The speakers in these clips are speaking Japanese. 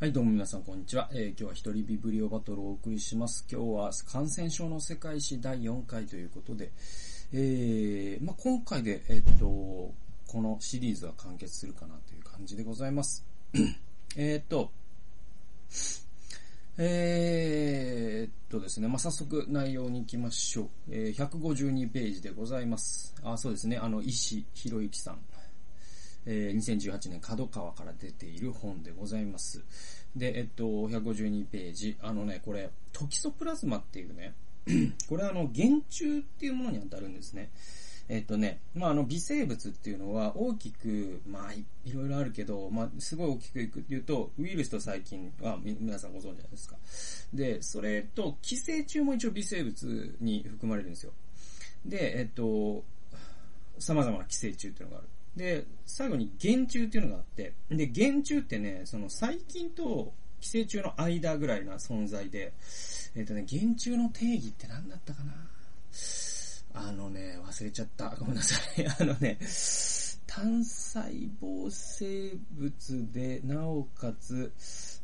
はい、どうも皆さん、こんにちは。えー、今日は一人ビブリオバトルをお送りします。今日は感染症の世界史第4回ということで、えー、まあ、今回で、えっと、このシリーズは完結するかなという感じでございます。えっと、え、っとですね、まあ、早速内容に行きましょう。えー、152ページでございます。あ、そうですね、あの、石博之さん。えー、2018年角川から出ている本でございます。で、えっと、152ページ。あのね、これ、トキソプラズマっていうね、これあの、原虫っていうものに当たるんですね。えっとね、まあ、あの、微生物っていうのは大きく、まあい、いろいろあるけど、まあ、すごい大きくいくっていうと、ウイルスと細菌は皆さんご存知じゃないですか。で、それと、寄生虫も一応微生物に含まれるんですよ。で、えっと、様々な寄生虫っていうのがある。で、最後に原虫っていうのがあって、で、原虫ってね、その細菌と寄生虫の間ぐらいな存在で、えっ、とね、原虫の定義って何だったかな？あのね、忘れちゃった。ごめんなさい。あのね、単細胞生物で、なおかつ、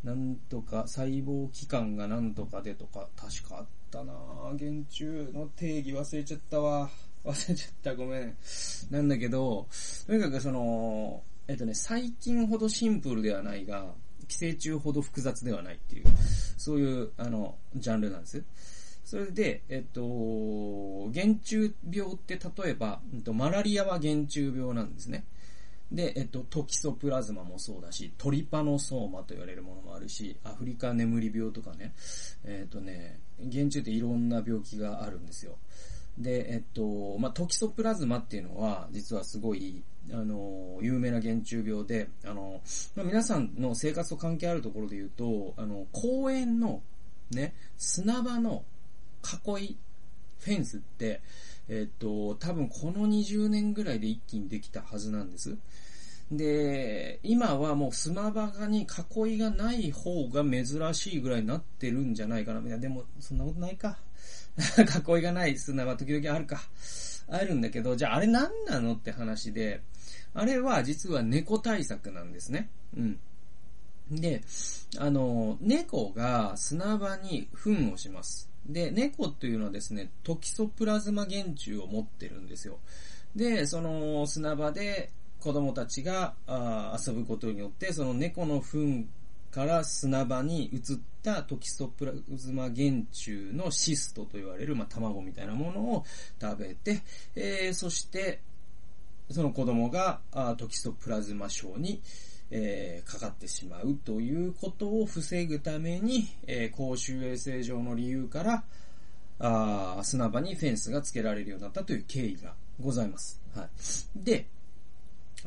なんとか、細胞器官がなんとかでとか、確かあったなぁ原虫の定義忘れちゃったわ。忘れちゃった、ごめん。なんだけど、とにかくその、えっとね、細菌ほどシンプルではないが、寄生虫ほど複雑ではないっていう、そういう、あの、ジャンルなんです。それで、えっと、原虫病って例えば、えっと、マラリアは原虫病なんですね。で、えっと、トキソプラズマもそうだし、トリパノソーマと言われるものもあるし、アフリカ眠り病とかね、えっとね、原虫っていろんな病気があるんですよ。で、えっと、まあ、トキソプラズマっていうのは、実はすごい、あの、有名な原虫病で、あの、まあ、皆さんの生活と関係あるところで言うと、あの、公園の、ね、砂場の囲い、フェンスって、えっと、多分この20年ぐらいで一気にできたはずなんです。で、今はもう砂場に囲いがない方が珍しいぐらいになってるんじゃないかな。いや、でも、そんなことないか。囲いがない砂場時々あるか。あるんだけど、じゃああれ何なのって話で、あれは実は猫対策なんですね。うん。で、あの、猫が砂場に糞をします。で、猫っていうのはですね、トキソプラズマ原虫を持ってるんですよ。で、その砂場で子供たちがあ遊ぶことによって、その猫の糞から砂場に移ったトキソプラズマ原虫のシストと言われる、まあ、卵みたいなものを食べて、えー、そして、その子供があトキソプラズマ症に、えー、かかってしまうということを防ぐために、えー、公衆衛生上の理由から、あ砂場にフェンスが付けられるようになったという経緯がございます。はい。で、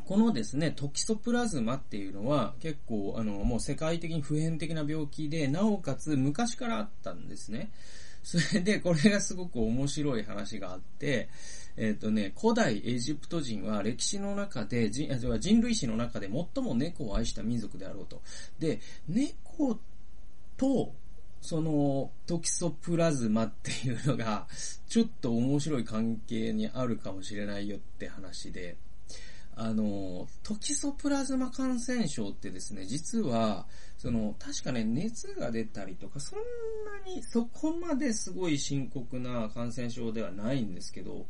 このですね、トキソプラズマっていうのは結構あのもう世界的に普遍的な病気で、なおかつ昔からあったんですね。それでこれがすごく面白い話があって、えっ、ー、とね、古代エジプト人は歴史の中で人、人類史の中で最も猫を愛した民族であろうと。で、猫とそのトキソプラズマっていうのがちょっと面白い関係にあるかもしれないよって話で、あの、トキソプラズマ感染症ってですね、実は、その、確かね、熱が出たりとか、そんなに、そこまですごい深刻な感染症ではないんですけど、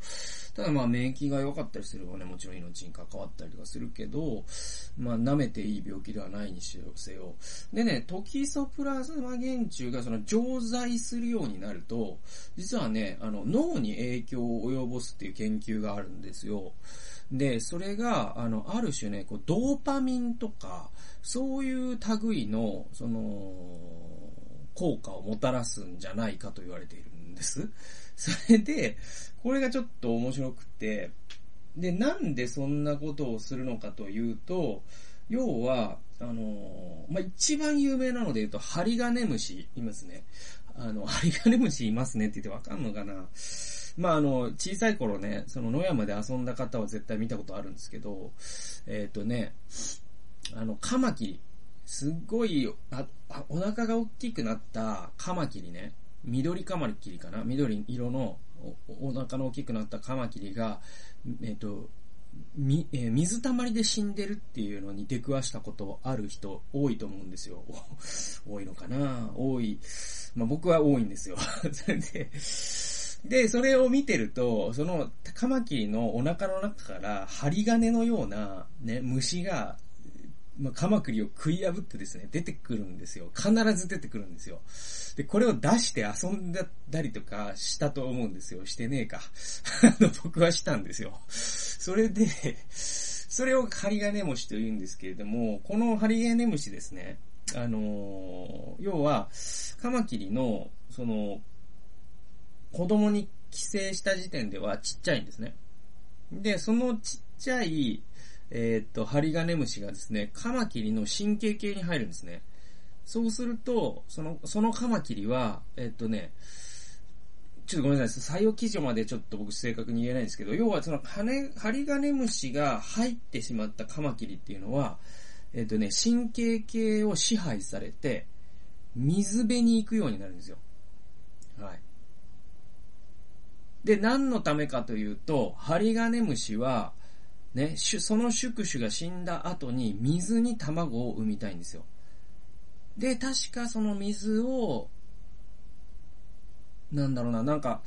ただまあ免疫が良かったりすればね、もちろん命に関わったりとかするけど、まあ舐めていい病気ではないにせよ。でね、トキソプラズマ原虫がその常在するようになると、実はね、あの、脳に影響を及ぼすっていう研究があるんですよ。で、それが、あの、ある種ね、こう、ドーパミンとか、そういう類の、その、効果をもたらすんじゃないかと言われているんです。それで、これがちょっと面白くて、で、なんでそんなことをするのかというと、要は、あの、まあ、一番有名なので言うと、ハリガネムシいますね。あの、ハリガネムシいますねって言ってわかんのかなまあ、あの、小さい頃ね、その野山で遊んだ方は絶対見たことあるんですけど、えっ、ー、とね、あの、カマキリ。すっごい、あ、お腹が大きくなったカマキリね。緑カマキリかな緑色のおお腹の大きくなったカマキリが、えっ、ー、と、み、えー、水たまりで死んでるっていうのに出くわしたことある人多いと思うんですよ。多いのかな？多い。まあ僕は多いんですよ。それで、で、それを見てると、その、カマキリのお腹の中から針金のようなね、虫がまあ、カマクリを食い破ってですね、出てくるんですよ。必ず出てくるんですよ。で、これを出して遊んだりとかしたと思うんですよ。してねえか。あの、僕はしたんですよ。それで、それをハリガネムシと言うんですけれども、このハリガネムシですね、あのー、要は、カマキリの、その、子供に寄生した時点ではちっちゃいんですね。で、そのちっちゃい、えー、っと、ハリガネムシがですね、カマキリの神経系に入るんですね。そうすると、その、そのカマキリは、えー、っとね、ちょっとごめんなさい。採用基準までちょっと僕正確に言えないんですけど、要はそのハネ、ハリガネムシが入ってしまったカマキリっていうのは、えっ、とね、神経系を支配されて、水辺に行くようになるんですよ。はい。で、何のためかというと、ハリガネムシは、ね、その宿主が死んだ後に水に卵を産みたいんですよ。で、確かその水を、なんだろうな、なんか、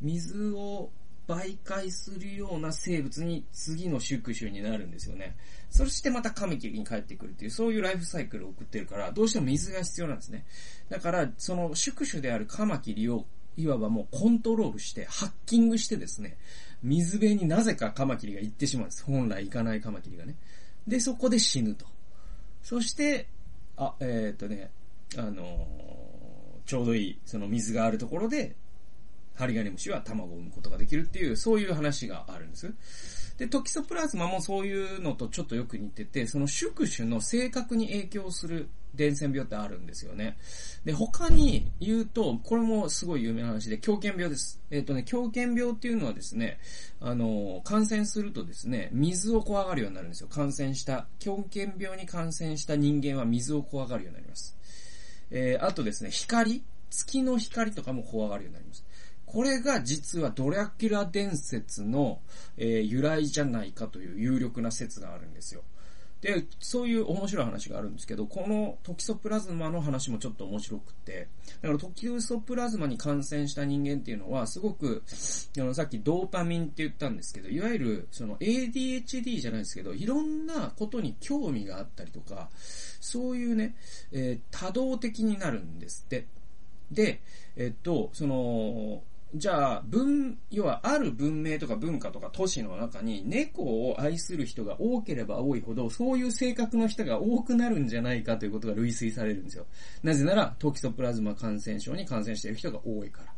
水を媒介するような生物に次の宿主になるんですよね。そしてまたカミキリに帰ってくるっていう、そういうライフサイクルを送ってるから、どうしても水が必要なんですね。だから、その宿主であるカマキリを、いわばもうコントロールして、ハッキングしてですね、水辺になぜかカマキリが行ってしまうんです。本来行かないカマキリがね。で、そこで死ぬと。そして、あ、えー、っとね、あのー、ちょうどいい、その水があるところで、ハリガネムシは卵を産むことができるっていう、そういう話があるんです。で、トキソプラズマもそういうのとちょっとよく似てて、その宿主の性格に影響する伝染病ってあるんですよね。で、他に言うと、これもすごい有名な話で、狂犬病です。えっ、ー、とね、狂犬病っていうのはですね、あの、感染するとですね、水を怖がるようになるんですよ。感染した、狂犬病に感染した人間は水を怖がるようになります。えー、あとですね、光月の光とかも怖がるようになります。これが実はドラキュラ伝説の、えー、由来じゃないかという有力な説があるんですよ。で、そういう面白い話があるんですけど、このトキソプラズマの話もちょっと面白くて、だからトキソプラズマに感染した人間っていうのは、すごく、あの、さっきドーパミンって言ったんですけど、いわゆる、その ADHD じゃないですけど、いろんなことに興味があったりとか、そういうね、えー、多動的になるんですって。で、えっと、その、じゃあ、文、要はある文明とか文化とか都市の中に猫を愛する人が多ければ多いほど、そういう性格の人が多くなるんじゃないかということが類推されるんですよ。なぜなら、トキソプラズマ感染症に感染している人が多いから。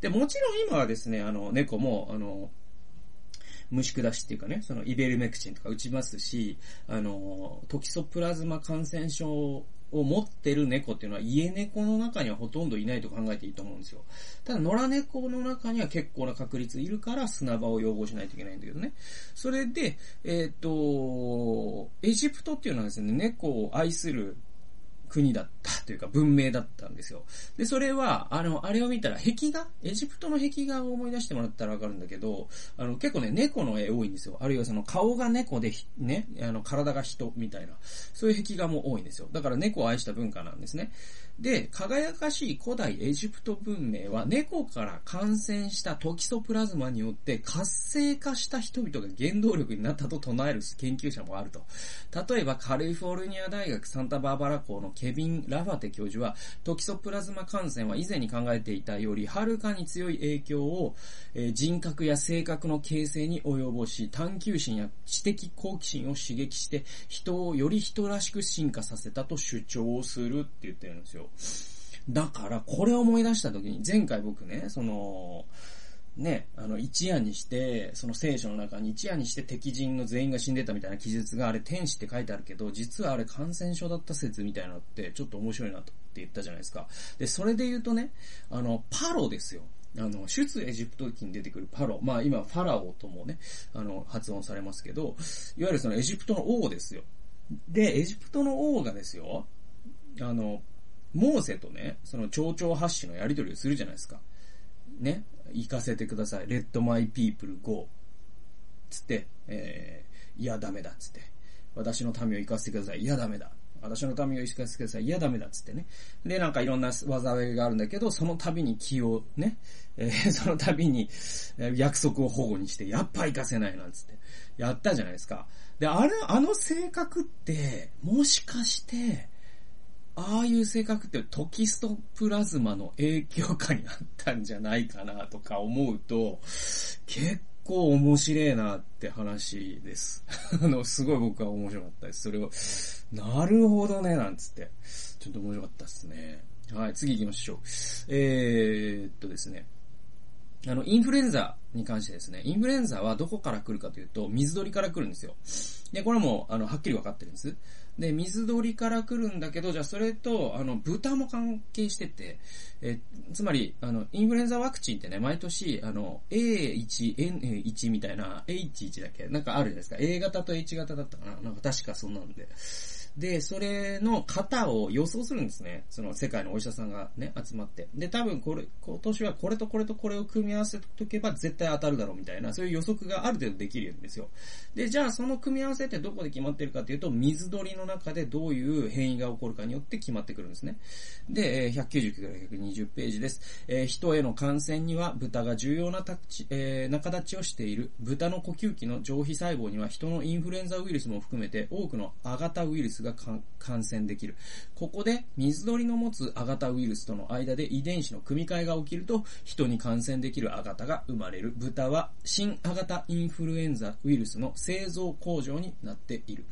で、もちろん今はですね、あの、猫も、あの、虫下しっていうかね、そのイベルメクチンとか打ちますし、あの、トキソプラズマ感染症を持ってる猫っていうのは家猫の中にはほとんどいないと考えていいと思うんですよ。ただ野良猫の中には結構な確率いるから砂場を養護しないといけないんだけどね。それで、えっ、と、エジプトっていうのはですね、猫を愛する国だったというか文明だったんですよ。で、それは、あの、あれを見たら壁画？エジプトの壁画を思い出してもらったらわかるんだけど、あの、結構ね、猫の絵多いんですよ。あるいはその顔が猫で、ね、あの、体が人みたいな、そういう壁画も多いんですよ。だから猫を愛した文化なんですね。で、輝かしい古代エジプト文明は猫から感染したトキソプラズマによって活性化した人々が原動力になったと唱える研究者もあると。例えばカリフォルニア大学サンタバーバラ校のケビン・ラファテ教授は、トキソプラズマ感染は以前に考えていたよりはるかに強い影響を、えー、人格や性格の形成に及ぼし、探求心や知的好奇心を刺激して、人をより人らしく進化させたと主張するって言ってるんですよ。だから、これを思い出した時に、前回僕ね、その、ね、あの、一夜にして、その聖書の中に一夜にして敵人の全員が死んでたみたいな記述があれ天使って書いてあるけど、実はあれ感染症だった説みたいなのってちょっと面白いなとって言ったじゃないですか。で、それで言うとね、あの、パロですよ。あの、出エジプト記に出てくるパロ。まあ今、ファラオともね、あの、発音されますけど、いわゆるそのエジプトの王ですよ。で、エジプトの王がですよ、あの、モーセとね、その蝶々発信のやり取りをするじゃないですか。ね。行かせてください。let my people go. つって、えー、いや、ダメだ、つって。私の民を行かせてください。いや、ダメだ。私の民を行かせてください。いや、ダメだ、つってね。で、なんかいろんな災いがあるんだけど、その度に気をね、えー、その度に、約束を保護にして、やっぱ行かせないなんつって、やったじゃないですか。で、あれ、あの性格って、もしかして、ああいう性格ってトキストプラズマの影響下にあったんじゃないかなとか思うと、結構面白いなって話です。あの、すごい僕は面白かったです。それを、なるほどね、なんつって。ちょっと面白かったですね。はい、次行きましょう。えー、っとですね。あの、インフルエンザに関してですね、インフルエンザはどこから来るかというと、水鳥から来るんですよ。で、これも、あの、はっきり分かってるんです。で、水鳥から来るんだけど、じゃあそれと、あの、豚も関係してて、え、つまり、あの、インフルエンザワクチンってね、毎年、あの、A1、N1 みたいな、H1 だっけ？なんかあるじゃないですか。A 型と H 型だったかな？なんか確かそんなんで。で、それの型を予想するんですね。その世界のお医者さんがね、集まって。で、多分これ、今年はこれとこれとこれを組み合わせとけば絶対当たるだろうみたいな、そういう予測がある程度できるんですよ。で、じゃあその組み合わせってどこで決まってるかっていうと、水鳥の中でどういう変異が起こるかによって決まってくるんですね。で、199から120ページです。えー、人への感染には豚が重要なタチ、えー、中立ちをしている。豚の呼吸器の上皮細胞には人のインフルエンザウイルスも含めて多くのアガタウイルスがが感染できる。ここで水鳥の持つアガタウイルスとの間で遺伝子の組み換えが起きると人に感染できるアガタが生まれる。豚は新アガタインフルエンザウイルスの製造工場になっている。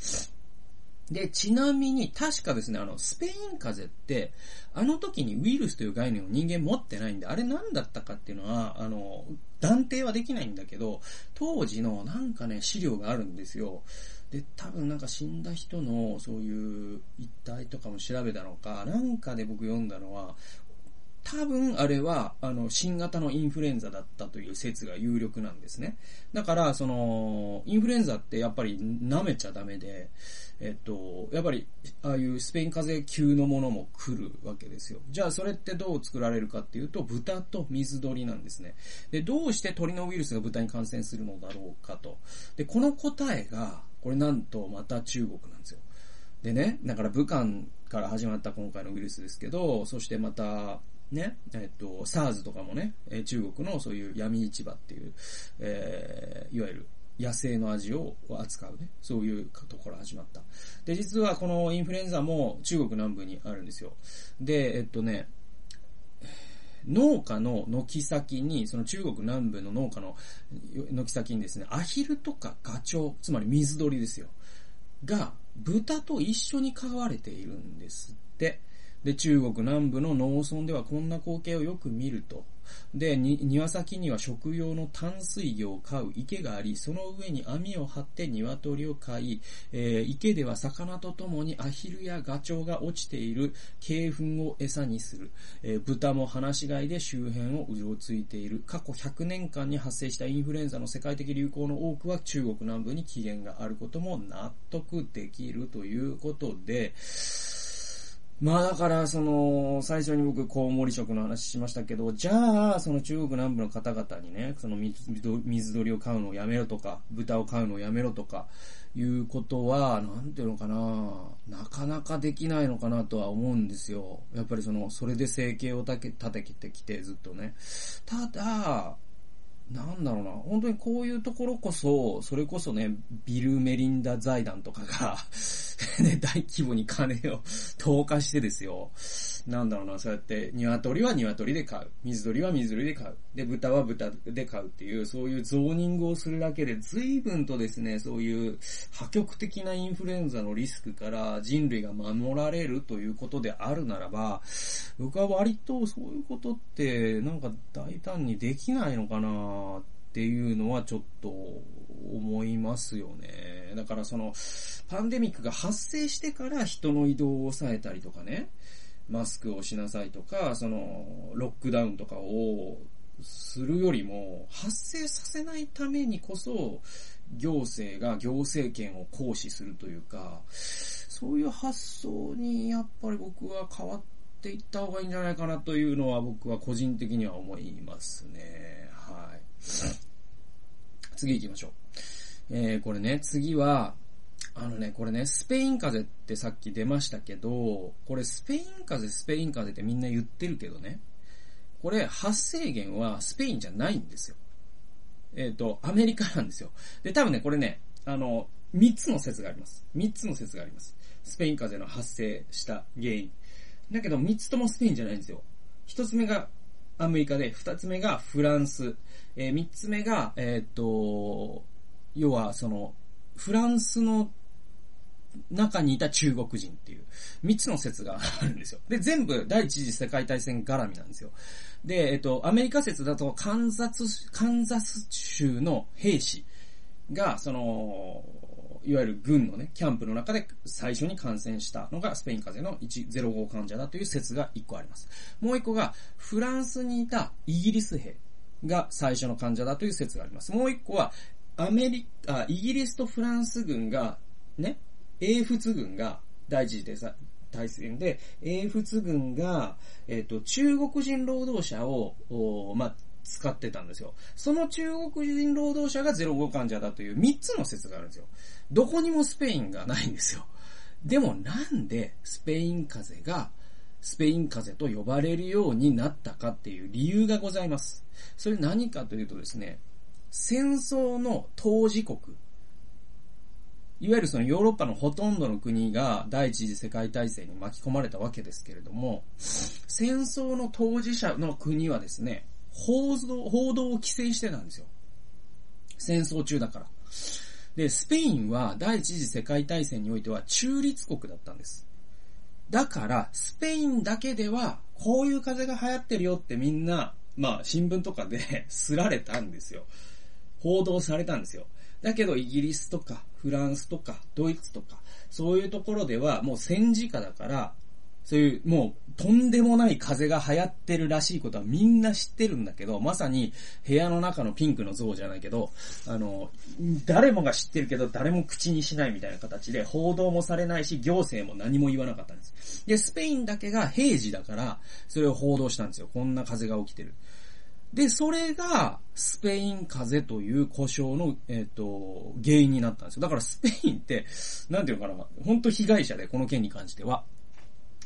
で、ちなみに、確かですね、あの、スペイン風邪って、あの時にウイルスという概念を人間持ってないんで、あれ何だったかっていうのは、あの、断定はできないんだけど、当時のなんかね、資料があるんですよ。で、多分なんか死んだ人のそういう一体とかも調べたのか、なんかで僕読んだのは、多分あれは、あの、新型のインフルエンザだったという説が有力なんですね。だから、その、インフルエンザってやっぱり舐めちゃダメで、えっと、やっぱり、ああいうスペイン風邪級のものも来るわけですよ。じゃあ、それってどう作られるかっていうと、豚と水鳥なんですね。で、どうして鳥のウイルスが豚に感染するのだろうかと。で、この答えが、これなんとまた中国なんですよ。でね、だから武漢から始まった今回のウイルスですけど、そしてまた、ね、えっと、SARS とかもね、中国のそういう闇市場っていう、えー、いわゆる野生の味を扱うね、そういうところ始まった。で、実はこのインフルエンザも中国南部にあるんですよ。で、えっとね、農家の軒先に、その中国南部の農家の軒先にですね、アヒルとかガチョウ、つまり水鳥ですよ。が、豚と一緒に飼われているんですって。で、中国南部の農村ではこんな光景をよく見ると。で、庭先には食用の淡水魚を飼う池があり、その上に網を張って鶏を飼い、えー、池では魚とともにアヒルやガチョウが落ちている鶏粉を餌にする。えー、豚も放し飼いで周辺をうろついている。過去100年間に発生したインフルエンザの世界的流行の多くは中国南部に起源があることも納得できるということで、まあだから、その、最初に僕、コウモリ食の話しましたけど、じゃあ、その中国南部の方々にね、その水鳥を飼うのをやめろとか、豚を飼うのをやめろとか、いうことは、なんていうのかな、なかなかできないのかなとは思うんですよ。やっぱりその、それで生計を立ててきて、ずっとね。ただ、なんだろうな、本当にこういうところこそ、それこそね、ビル・メリンダ財団とかが ね、大規模に金を 投下してですよ。なんだろうな、そうやって、鶏は鶏で飼う。水鳥は水鳥で飼う。で、豚は豚で飼うっていう、そういうゾーニングをするだけで、随分とですね、そういう破局的なインフルエンザのリスクから人類が守られるということであるならば、僕は割とそういうことって、なんか大胆にできないのかなっていうのはちょっと思いますよね。だからその、パンデミックが発生してから人の移動を抑えたりとかね、マスクをしなさいとか、その、ロックダウンとかをするよりも、発生させないためにこそ、行政が行政権を行使するというか、そういう発想にやっぱり僕は変わっていった方がいいんじゃないかなというのは僕は個人的には思いますね。はい。次行きましょう。えー、これね、次は、あのね、これね、スペイン風邪ってさっき出ましたけど、これスペイン風邪、スペイン風邪ってみんな言ってるけどね、これ発生源はスペインじゃないんですよ。えっ、ー、と、アメリカなんですよ。で、多分ね、これね、あの、三つの説があります。三つの説があります。スペイン風邪の発生した原因。だけど、三つともスペインじゃないんですよ。一つ目がアメリカで、二つ目がフランス、えー、三つ目が、えっ、と、要は、その、フランスの中にいた中国人っていう、三つの説があるんですよ。で、全部第一次世界大戦絡みなんですよ。で、えっと、アメリカ説だと、カンザス、カンザス州の兵士が、その、いわゆる軍のね、キャンプの中で最初に感染したのがスペイン風邪の105患者だという説が1個あります。もう1個が、フランスにいたイギリス兵が最初の患者だという説があります。もう1個は、アメリカ、イギリスとフランス軍が、ね、英仏軍が第一次大戦で、英仏軍が、えっ、ー、と、中国人労働者を、まあ、使ってたんですよ。その中国人労働者が05患者だという3つの説があるんですよ。どこにもスペインがないんですよ。でもなんでスペイン風邪がスペイン風邪と呼ばれるようになったかっていう理由がございます。それ何かというとですね、戦争の当事国、いわゆるそのヨーロッパのほとんどの国が第一次世界大戦に巻き込まれたわけですけれども、戦争の当事者の国はですね、報道、報道を規制してたんですよ。戦争中だから。で、スペインは第一次世界大戦においては中立国だったんです。だから、スペインだけでは、こういう風が流行ってるよってみんな、まあ、新聞とかで すられたんですよ。報道されたんですよ。だけど、イギリスとか、フランスとか、ドイツとか、そういうところではもう戦時下だから、そういう、もう、とんでもない風が流行ってるらしいことはみんな知ってるんだけど、まさに部屋の中のピンクの像じゃないけど、あの、誰もが知ってるけど誰も口にしないみたいな形で報道もされないし、行政も何も言わなかったんです。で、スペインだけが平時だから、それを報道したんですよ。こんな風が起きてる。で、それが、スペイン風邪という故障の、えっ、ー、と、原因になったんですよ。だからスペインって、なんていうのかな、本当被害者で、この件に関しては。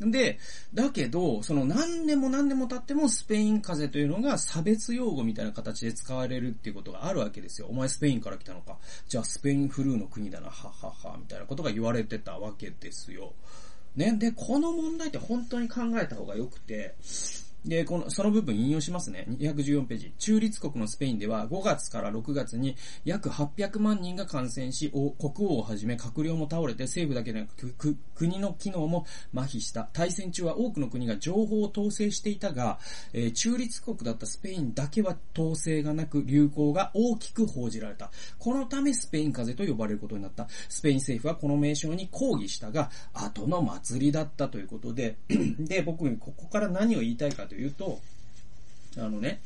で、だけど、その何年も何年も経ってもスペイン風邪というのが差別用語みたいな形で使われるっていうことがあるわけですよ。お前スペインから来たのか。じゃあスペインフルーの国だな、ははは、みたいなことが言われてたわけですよ。ね。で、この問題って本当に考えた方が良くて、で、この、その部分引用しますね。214ページ。中立国のスペインでは5月から6月に約800万人が感染し、国王をはじめ閣僚も倒れて政府だけでなく国の機能も麻痺した。大戦中は多くの国が情報を統制していたが、えー、中立国だったスペインだけは統制がなく流行が大きく報じられた。このためスペイン風邪と呼ばれることになった。スペイン政府はこの名称に抗議したが、後の祭りだったということで、で、僕ここから何を言いたいかというと、あのね、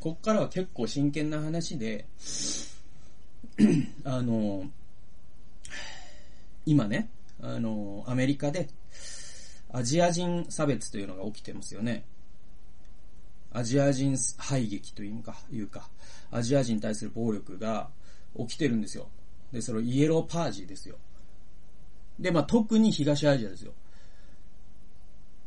こっからは結構真剣な話で、あの、今ね、あの、アメリカで、アジア人差別というのが起きてますよね。アジア人排撃というか、いうか、アジア人に対する暴力が起きてるんですよ。で、それイエローパージーですよ。で、まあ、特に東アジアですよ。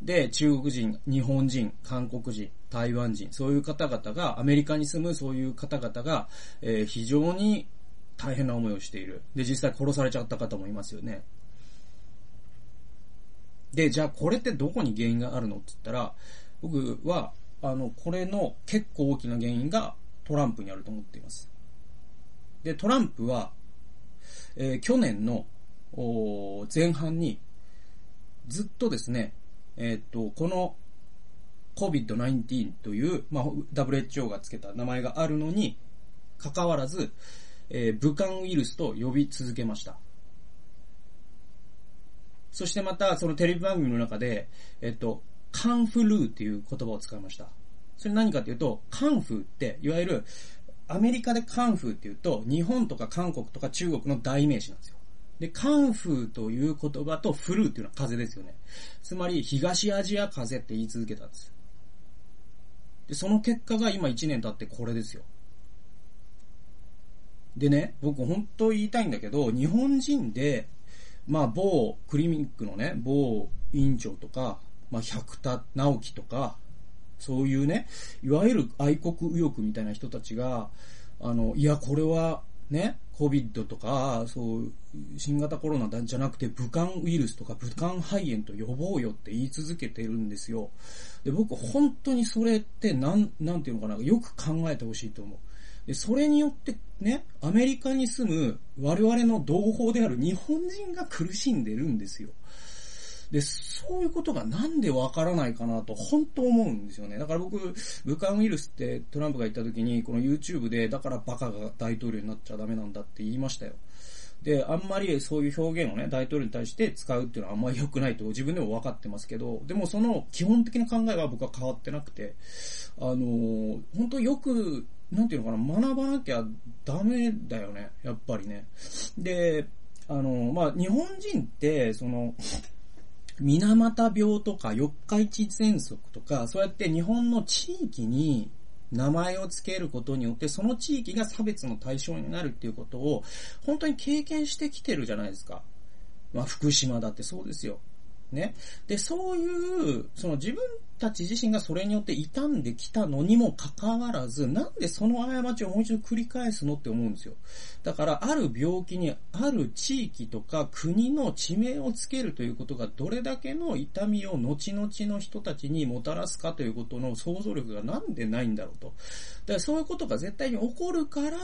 で、中国人、日本人、韓国人、台湾人、そういう方々が、アメリカに住むそういう方々が、えー、非常に大変な思いをしている。で、実際殺されちゃった方もいますよね。で、じゃあこれってどこに原因があるのって言ったら、僕は、あの、これの結構大きな原因がトランプにあると思っています。で、トランプは、えー、去年の前半にずっとですね、えっ、と、この COVID-19 という、まあ、WHO がつけた名前があるのに、関わらず、えー、武漢ウイルスと呼び続けました。そしてまた、そのテレビ番組の中で、えっと、カンフルーっていう言葉を使いました。それ何かっていうと、カンフーって、いわゆる、アメリカでカンフーっていうと、日本とか韓国とか中国の代名詞なんですよ。で、カンフーという言葉とフルーっていうのは風ですよね。つまり、東アジア風って言い続けたんです。で、その結果が今1年経ってこれですよ。でね、僕本当言いたいんだけど、日本人で、まあ某クリニックのね、某委員長とか、まあ百田直樹とか、そういうね、いわゆる愛国右翼みたいな人たちが、あの、いや、これは、ね、COVID とか、そう、新型コロナじゃなくて、武漢ウイルスとか武漢肺炎と呼ぼうよって言い続けてるんですよ。で、僕、本当にそれって、なん、なんていうのかな、よく考えてほしいと思う。で、それによってね、アメリカに住む我々の同胞である日本人が苦しんでるんですよ。で、そういうことがなんでわからないかなと本当思うんですよね。だから僕、武漢ウイルスってトランプが言った時に、この YouTube で、だからバカが大統領になっちゃダメなんだって言いましたよ。で、あんまりそういう表現をね、大統領に対して使うっていうのはあんまり良くないと自分でも分かってますけど、でもその基本的な考えは僕は変わってなくて、あのー、本当よくなんていうのかな、学ばなきゃダメだよね、やっぱりね。で、あの、まあ、日本人って、その、水俣病とか四日市喘息とか、そうやって日本の地域に名前を付けることによって、その地域が差別の対象になるっていうことを、本当に経験してきてるじゃないですか。まあ、福島だってそうですよ。ね。で、そういう、その自分たち自身がそれによって傷んできたのにもかかわらず、なんでその過ちをもう一度繰り返すのって思うんですよ。だから、ある病気にある地域とか国の地名をつけるということがどれだけの痛みを後々の人たちにもたらすかということの想像力がなんでないんだろうと。だからそういうことが絶対に起こるから、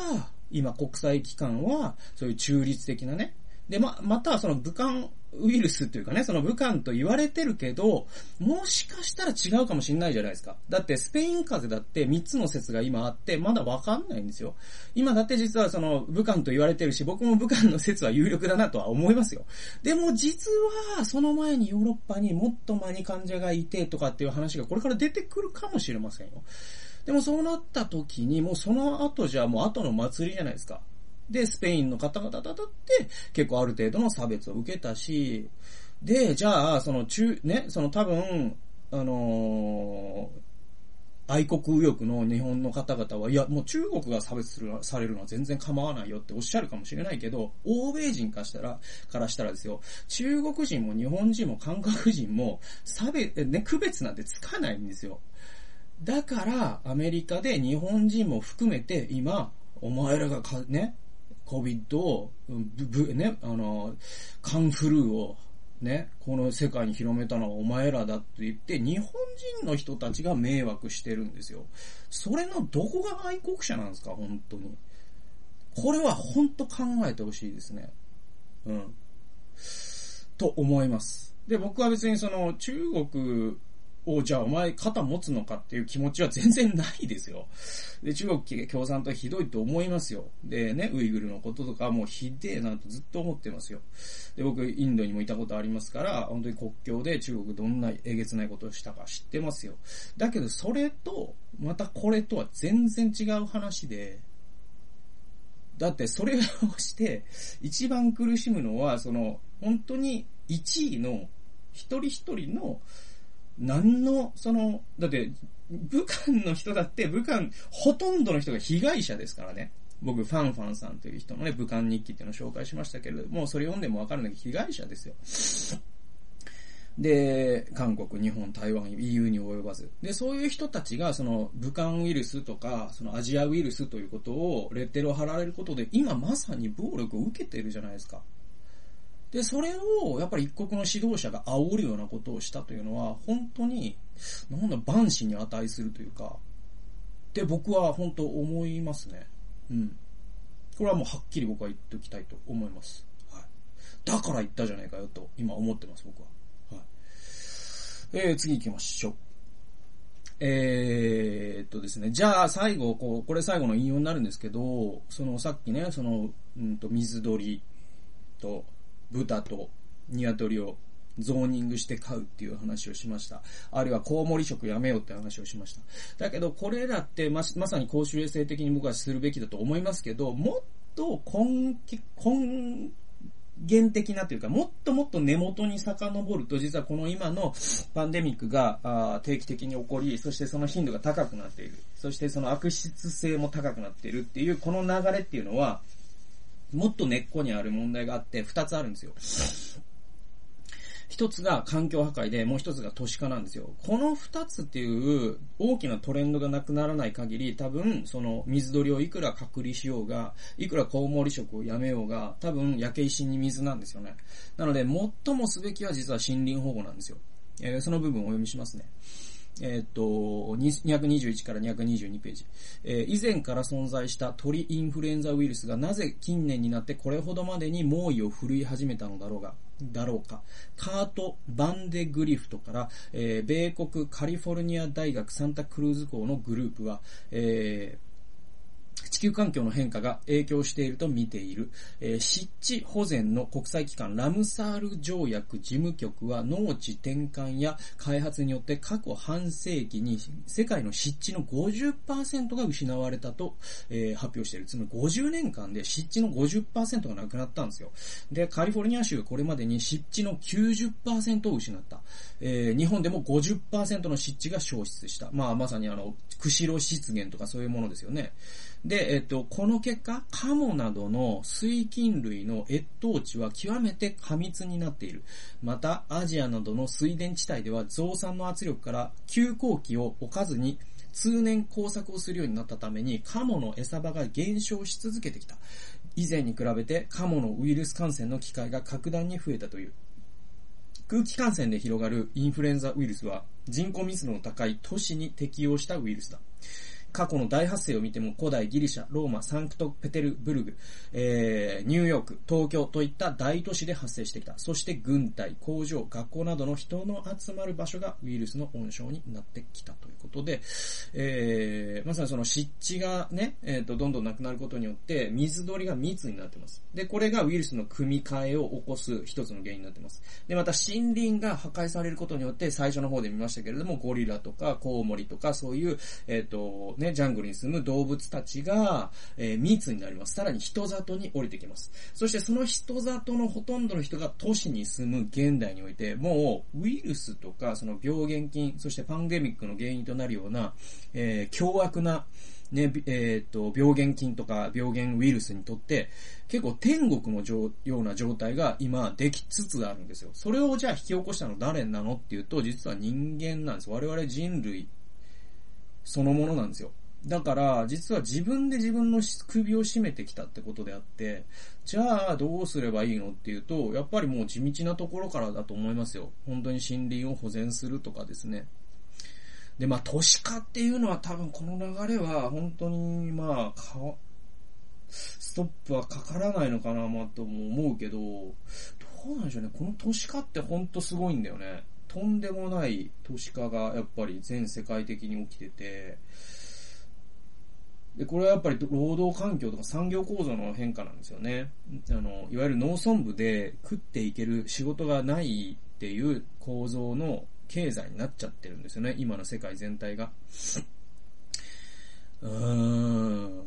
今国際機関は、そういう中立的なね、で、ま、またはその武漢ウイルスっていうかね、その武漢と言われてるけど、もしかしたら違うかもしんないじゃないですか。だってスペイン風邪だって3つの説が今あって、まだわかんないんですよ。今だって実はその武漢と言われてるし、僕も武漢の説は有力だなとは思いますよ。でも実は、その前にヨーロッパにもっと前に患者がいてとかっていう話がこれから出てくるかもしれませんよ。でもそうなった時に、もうその後じゃもう後の祭りじゃないですか。で、スペインの方々だって結構ある程度の差別を受けたし、で、じゃあ、その中、ね、その多分、あのー、愛国右翼の日本の方々は、いや、もう中国が差別する、されるのは全然構わないよっておっしゃるかもしれないけど、欧米人からしたら、からしたらですよ、中国人も日本人も韓国人も差別、ね、区別なんてつかないんですよ。だから、アメリカで日本人も含めて今、お前らがか、ね、COVID を、ぶ、ね、あの、カンフルーを、ね、この世界に広めたのはお前らだって言って、日本人の人たちが迷惑してるんですよ。それのどこが愛国者なんですか、本当に。これは本当考えてほしいですね。うん。と思います。で、僕は別にその中国を、じゃあお前肩持つのかっていう気持ちは全然ないですよ。で、中国共産党はひどいと思いますよ。でね、ウイグルのこととかもうひでえなとずっと思ってますよ。で、僕、インドにもいたことありますから、本当に国境で中国どんなえげつないことをしたか知ってますよ。だけど、それと、またこれとは全然違う話で、だってそれをして、一番苦しむのは、その、本当に1位の、一人一人の、何の、その、だって、武漢の人だって、武漢、ほとんどの人が被害者ですからね。僕、ファンファンさんという人のね、武漢日記っていうのを紹介しましたけれども、それ読んでもわかるんだけど、被害者ですよ。で、韓国、日本、台湾、EU に及ばず。で、そういう人たちが、その、武漢ウイルスとか、そのアジアウイルスということを、レッテルを貼られることで、今まさに暴力を受けているじゃないですか。で、それを、やっぱり一国の指導者が煽るようなことをしたというのは、本当に、なんだ、万死に値するというか、って僕は本当思いますね。うん。これはもうはっきり僕は言っておきたいと思います。はい。だから言ったじゃないかよと、今思ってます、僕は。はい。えー、次行きましょう。えー、っとですね。じゃあ、最後、こう、これ最後の引用になるんですけど、その、さっきね、その、うんと、水鳥と、豚と鶏をゾーニングして飼うっていう話をしました。あるいはコウモリ食やめようって話をしました。だけどこれらってままさに公衆衛生的に僕はするべきだと思いますけど、もっと根根源的なというか、もっともっと根元に遡ると、実はこの今のパンデミックが定期的に起こり、そしてその頻度が高くなっている。そしてその悪質性も高くなっているっていう、この流れっていうのは、もっと根っこにある問題があって、二つあるんですよ。一つが環境破壊で、もう一つが都市化なんですよ。この二つっていう大きなトレンドがなくならない限り、多分、その水鳥をいくら隔離しようが、いくらコウモリ食をやめようが、多分焼け石に水なんですよね。なので、最もすべきは実は森林保護なんですよ。えー、その部分をお読みしますね。えー、っと、221から222ページ。えー、以前から存在した鳥インフルエンザウイルスがなぜ近年になってこれほどまでに猛威を振るい始めたのだろうが、だろうか。カート・バンデグリフトから、えー、米国カリフォルニア大学サンタクルーズ校のグループは、えー地球環境の変化が影響していると見ている。えー、湿地保全の国際機関ラムサール条約事務局は農地転換や開発によって過去半世紀に世界の湿地の50%が失われたと、えー、発表している。つまり50年間で湿地の50%がなくなったんですよ。で、カリフォルニア州がこれまでに湿地の90%を失った。えー、日本でも50%の湿地が消失した。まあまさにあの、釧路湿原とかそういうものですよね。で、えっと、この結果、カモなどの水菌類の越冬地は極めて過密になっている。また、アジアなどの水田地帯では増産の圧力から休耕期を置かずに通年工作をするようになったために、カモの餌場が減少し続けてきた。以前に比べて、カモのウイルス感染の機会が格段に増えたという。空気感染で広がるインフルエンザウイルスは人口密度の高い都市に適応したウイルスだ。過去の大発生を見ても古代ギリシャ、ローマ、サンクトペテルブルグ、えー、ニューヨーク、東京といった大都市で発生してきた。そして軍隊、工場、学校などの人の集まる場所がウイルスの温床になってきたということで、えー、まさにその湿地がね、えっ、ー、と、どんどんなくなることによって水鳥が密になってます。で、これがウイルスの組み替えを起こす一つの原因になってます。で、また森林が破壊されることによって最初の方で見ましたけれども、ゴリラとかコウモリとかそういう、えっ、ー、と、ねジャングルに住む動物たちが、えー、密になります。さらに人里に降りてきます。そしてその人里のほとんどの人が都市に住む現代において、もうウイルスとかその病原菌、そしてパンデミックの原因となるような、えー、凶悪なね、えっ、と、病原菌とか病原ウイルスにとって、結構天国のような状態が今できつつあるんですよ。それをじゃあ引き起こしたの誰なのっていうと、実は人間なんです。我々人類そのものなんですよ。だから、実は自分で自分の首を絞めてきたってことであって、じゃあどうすればいいのっていうと、やっぱりもう地道なところからだと思いますよ。本当に森林を保全するとかですね。で、まあ、都市化っていうのは多分この流れは本当に、まあ、かわストップはかからないのかな、まあ、とも思うけど、どうなんでしょうね。この都市化って本当すごいんだよね。とんでもない都市化がやっぱり全世界的に起きてて、で、これはやっぱり労働環境とか産業構造の変化なんですよね。あの、いわゆる農村部で食っていける仕事がないっていう構造の経済になっちゃってるんですよね。今の世界全体が。うーん。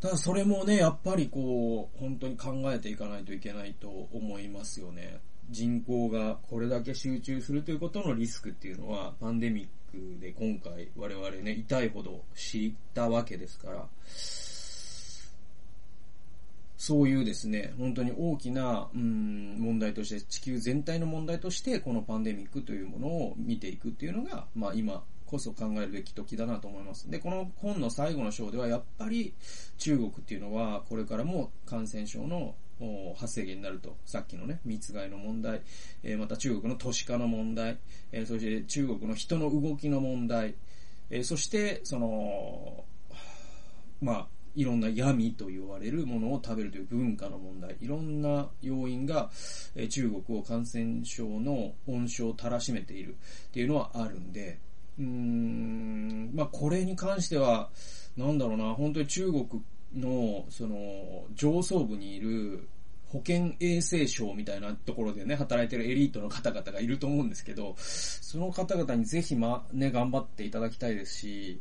ただそれもね、やっぱりこう、本当に考えていかないといけないと思いますよね。人口がこれだけ集中するということのリスクっていうのは、パンデミックで今回我々ね、痛いほど知ったわけですから、そういうですね、本当に大きな、うん、問題として、地球全体の問題として、このパンデミックというものを見ていくっていうのが、まあ今こそ考えるべき時だなと思います。で、この本の最後の章では、やっぱり中国っていうのは、これからも感染症の発生源になると。さっきのね、密害の問題、えー、また中国の都市化の問題、えー、そして中国の人の動きの問題、えー、そして、その、まあ、いろんな闇と言われるものを食べるという文化の問題、いろんな要因が、え中国を感染症の温床をたらしめている。っていうのはあるんで、うーん、まあこれに関しては、なんだろうな、本当に中国の、その、上層部にいる保健衛生省みたいなところでね、働いてるエリートの方々がいると思うんですけど、その方々にぜひま、ね、頑張っていただきたいですし、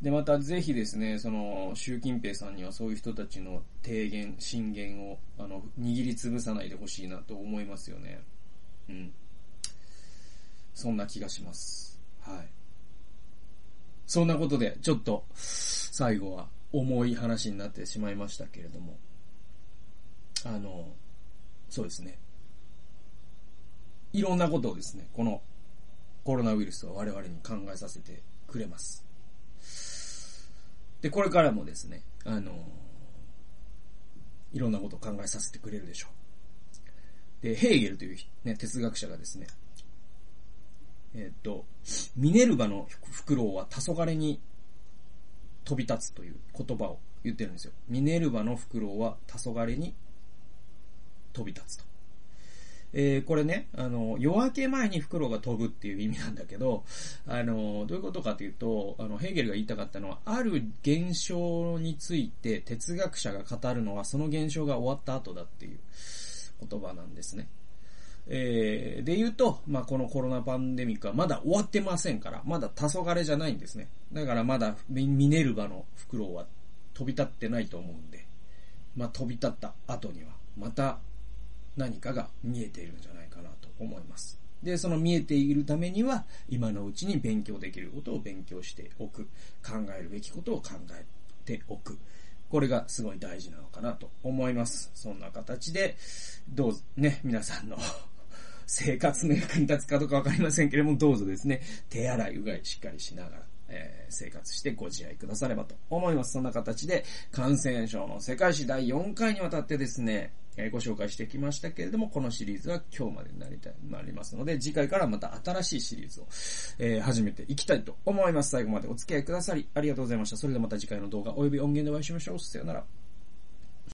で、またぜひですね、その、習近平さんにはそういう人たちの提言、進言を、あの、握りつぶさないでほしいなと思いますよね。うん。そんな気がします。はい。そんなことで、ちょっと、最後は重い話になってしまいましたけれども。あの、そうですね。いろんなことをですね、このコロナウイルスは我々に考えさせてくれます。で、これからもですね、あの、いろんなことを考えさせてくれるでしょう。で、ヘーゲルという、ね、哲学者がですね、えっ、と、ミネルヴァのフクロウは黄昏に飛び立つという言葉を言ってるんですよ。ミネルヴァのフクロウは黄昏に飛び立つと。えー、これね、あの、夜明け前にフクロウが飛ぶっていう意味なんだけど、あの、どういうことかというと、あの、ヘーゲルが言いたかったのは、ある現象について哲学者が語るのは、その現象が終わった後だっていう言葉なんですね。えー、で言うと、まあ、このコロナパンデミックはまだ終わってませんから、まだ黄昏じゃないんですね。だからまだミネルヴァのフクロウは飛び立ってないと思うんで、まあ、飛び立った後には、また何かが見えているんじゃないかなと思います。で、その見えているためには、今のうちに勉強できることを勉強しておく。考えるべきことを考えておく。これがすごい大事なのかなと思います。そんな形で、どうぞね、皆さんの 生活の役に立つかどうかわかりませんけれども、どうぞですね、手洗い、うがいしっかりしながら、えー、生活してご自愛くださればと思います。そんな形で、感染症の世界史第4回にわたってですね、え、ご紹介してきましたけれども、このシリーズは今日までになりたい、なりますので、次回からまた新しいシリーズを、えー、始めていきたいと思います。最後までお付き合いくださり、ありがとうございました。それではまた次回の動画及び音源でお会いしましょう。さよなら。